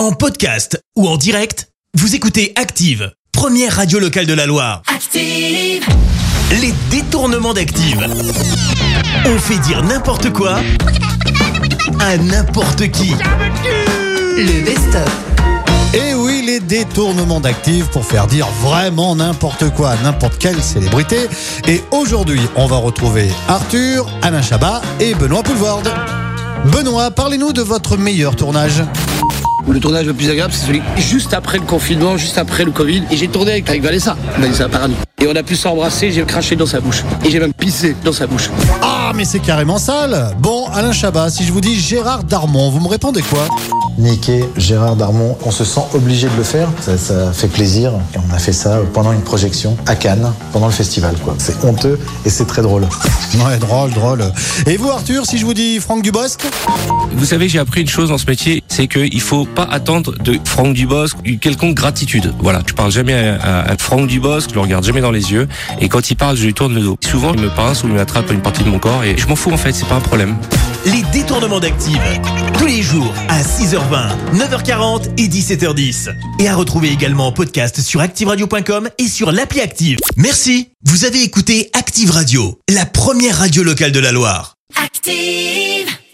En podcast ou en direct, vous écoutez Active, première radio locale de la Loire. Active. Les détournements d'Active. On fait dire n'importe quoi à n'importe qui. Le best-of. Et oui, les détournements d'actifs pour faire dire vraiment n'importe quoi à n'importe quelle célébrité. Et aujourd'hui, on va retrouver Arthur, Alain Chabat et Benoît Poulvorde. Benoît, parlez-nous de votre meilleur tournage. Le tournage le plus agréable, c'est celui juste après le confinement, juste après le Covid. Et j'ai tourné avec, avec Vanessa, Vanessa Paradis. Et on a pu s'embrasser, j'ai craché dans sa bouche. Et j'ai même pissé dans sa bouche. Ah, mais c'est carrément sale Bon, Alain Chabat, si je vous dis Gérard Darmon, vous me répondez quoi? Niquer Gérard Darmon, on se sent obligé de le faire, ça, ça fait plaisir. Et on a fait ça pendant une projection à Cannes, pendant le festival. quoi. C'est honteux et c'est très drôle. Ouais, drôle, drôle. Et vous, Arthur, si je vous dis Franck Dubosc? Vous savez, j'ai appris une chose dans ce métier, c'est qu'il faut pas attendre de Franck Dubosc une quelconque gratitude. Voilà, je parle jamais à, à- à Franck Dubosc, je le regarde jamais dans les yeux, et quand il parle, je lui tourne le dos. Souvent, il me pince ou il m'attrape une partie de mon corps, et je m'en fous en fait, c'est pas un problème. Les détournements d'Active. Tous les jours à 6h20, 9h40 et 17h10. Et à retrouver également en podcast sur ActiveRadio.com et sur l'appli Active. Merci. Vous avez écouté Active Radio, la première radio locale de la Loire. Active.